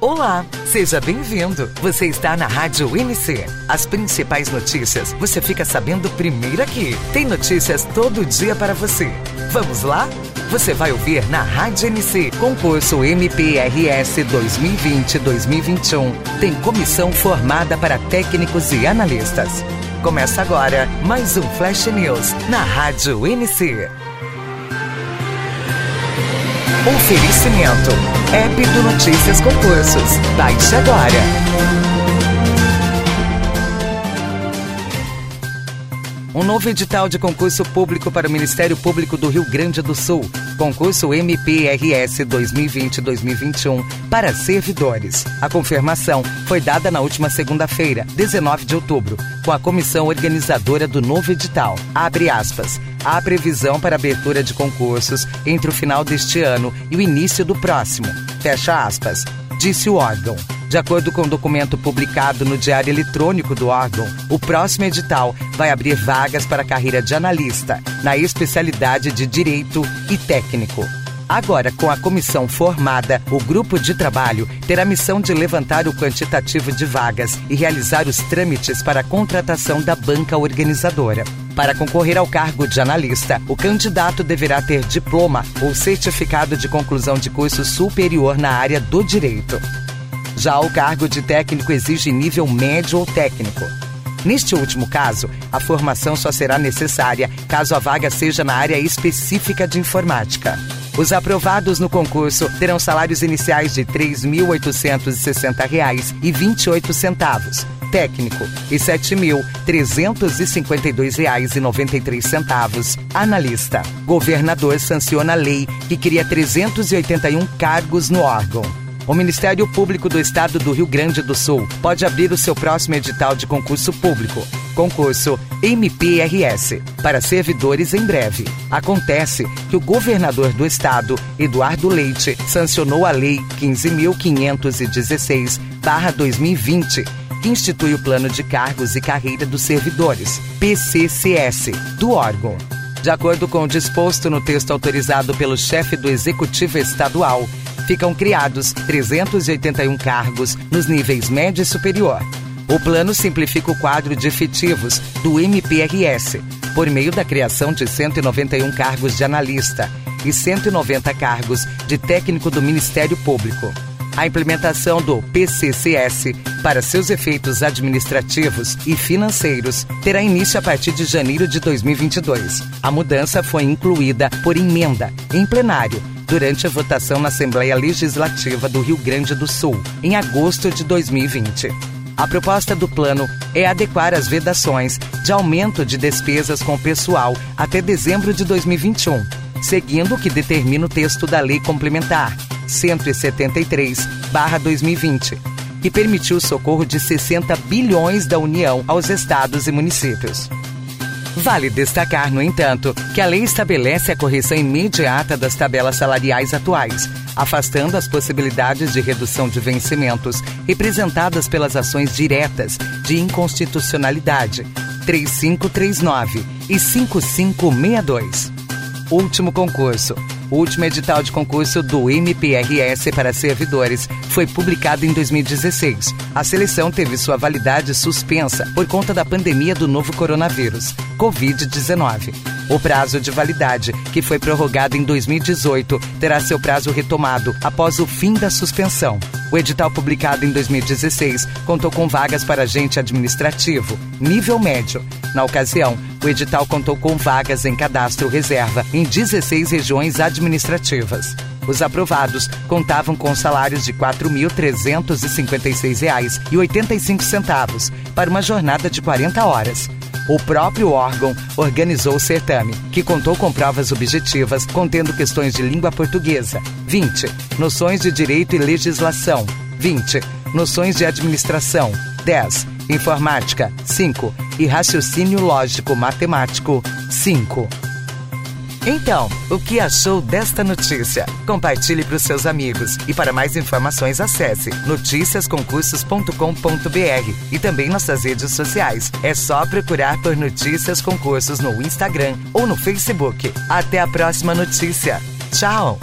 Olá, seja bem-vindo. Você está na Rádio NC. As principais notícias você fica sabendo primeiro aqui. Tem notícias todo dia para você. Vamos lá? Você vai ouvir na Rádio NC. Concurso MPRS 2020-2021. Tem comissão formada para técnicos e analistas. Começa agora mais um Flash News na Rádio NC. Oferecimento. App do Notícias Concursos. Baixe agora. Um novo edital de concurso público para o Ministério Público do Rio Grande do Sul. Concurso MPRS 2020-2021 para servidores. A confirmação foi dada na última segunda-feira, 19 de outubro, com a comissão organizadora do novo edital. Abre aspas há previsão para abertura de concursos entre o final deste ano e o início do próximo. Fecha aspas, disse o órgão. De acordo com o documento publicado no Diário Eletrônico do órgão, o próximo edital vai abrir vagas para a carreira de analista, na especialidade de Direito e Técnico. Agora, com a comissão formada, o grupo de trabalho terá a missão de levantar o quantitativo de vagas e realizar os trâmites para a contratação da banca organizadora. Para concorrer ao cargo de analista, o candidato deverá ter diploma ou certificado de conclusão de curso superior na área do direito. Já o cargo de técnico exige nível médio ou técnico. Neste último caso, a formação só será necessária caso a vaga seja na área específica de informática. Os aprovados no concurso terão salários iniciais de R$ 3.860,28, técnico e R$ 7.352,93, analista. Governador sanciona a lei que cria 381 cargos no órgão. O Ministério Público do Estado do Rio Grande do Sul pode abrir o seu próximo edital de concurso público. Concurso MPRS para servidores em breve. Acontece que o governador do estado, Eduardo Leite, sancionou a Lei 15.516-2020, que institui o Plano de Cargos e Carreira dos Servidores, PCCS, do órgão. De acordo com o disposto no texto autorizado pelo chefe do Executivo Estadual, ficam criados 381 cargos nos níveis médio e superior. O plano simplifica o quadro de efetivos do MPRS por meio da criação de 191 cargos de analista e 190 cargos de técnico do Ministério Público. A implementação do PCCS para seus efeitos administrativos e financeiros terá início a partir de janeiro de 2022. A mudança foi incluída por emenda em plenário durante a votação na Assembleia Legislativa do Rio Grande do Sul, em agosto de 2020. A proposta do plano é adequar as vedações de aumento de despesas com pessoal até dezembro de 2021, seguindo o que determina o texto da Lei Complementar 173/2020, que permitiu o socorro de 60 bilhões da União aos estados e municípios. Vale destacar, no entanto, que a lei estabelece a correção imediata das tabelas salariais atuais, afastando as possibilidades de redução de vencimentos representadas pelas ações diretas de inconstitucionalidade 3539 e 5562. Último concurso. O último edital de concurso do MPRS para servidores foi publicado em 2016. A seleção teve sua validade suspensa por conta da pandemia do novo coronavírus, Covid-19. O prazo de validade, que foi prorrogado em 2018, terá seu prazo retomado após o fim da suspensão. O edital publicado em 2016 contou com vagas para agente administrativo, nível médio. Na ocasião, o edital contou com vagas em cadastro reserva em 16 regiões administrativas. Os aprovados contavam com salários de R$ 4.356,85 para uma jornada de 40 horas. O próprio órgão organizou o certame, que contou com provas objetivas contendo questões de língua portuguesa, 20, noções de direito e legislação, 20, noções de administração, 10, informática, 5 e raciocínio lógico matemático, 5. Então, o que achou desta notícia? Compartilhe para os seus amigos e para mais informações acesse noticiasconcursos.com.br e também nossas redes sociais. É só procurar por Notícias Concursos no Instagram ou no Facebook. Até a próxima notícia. Tchau!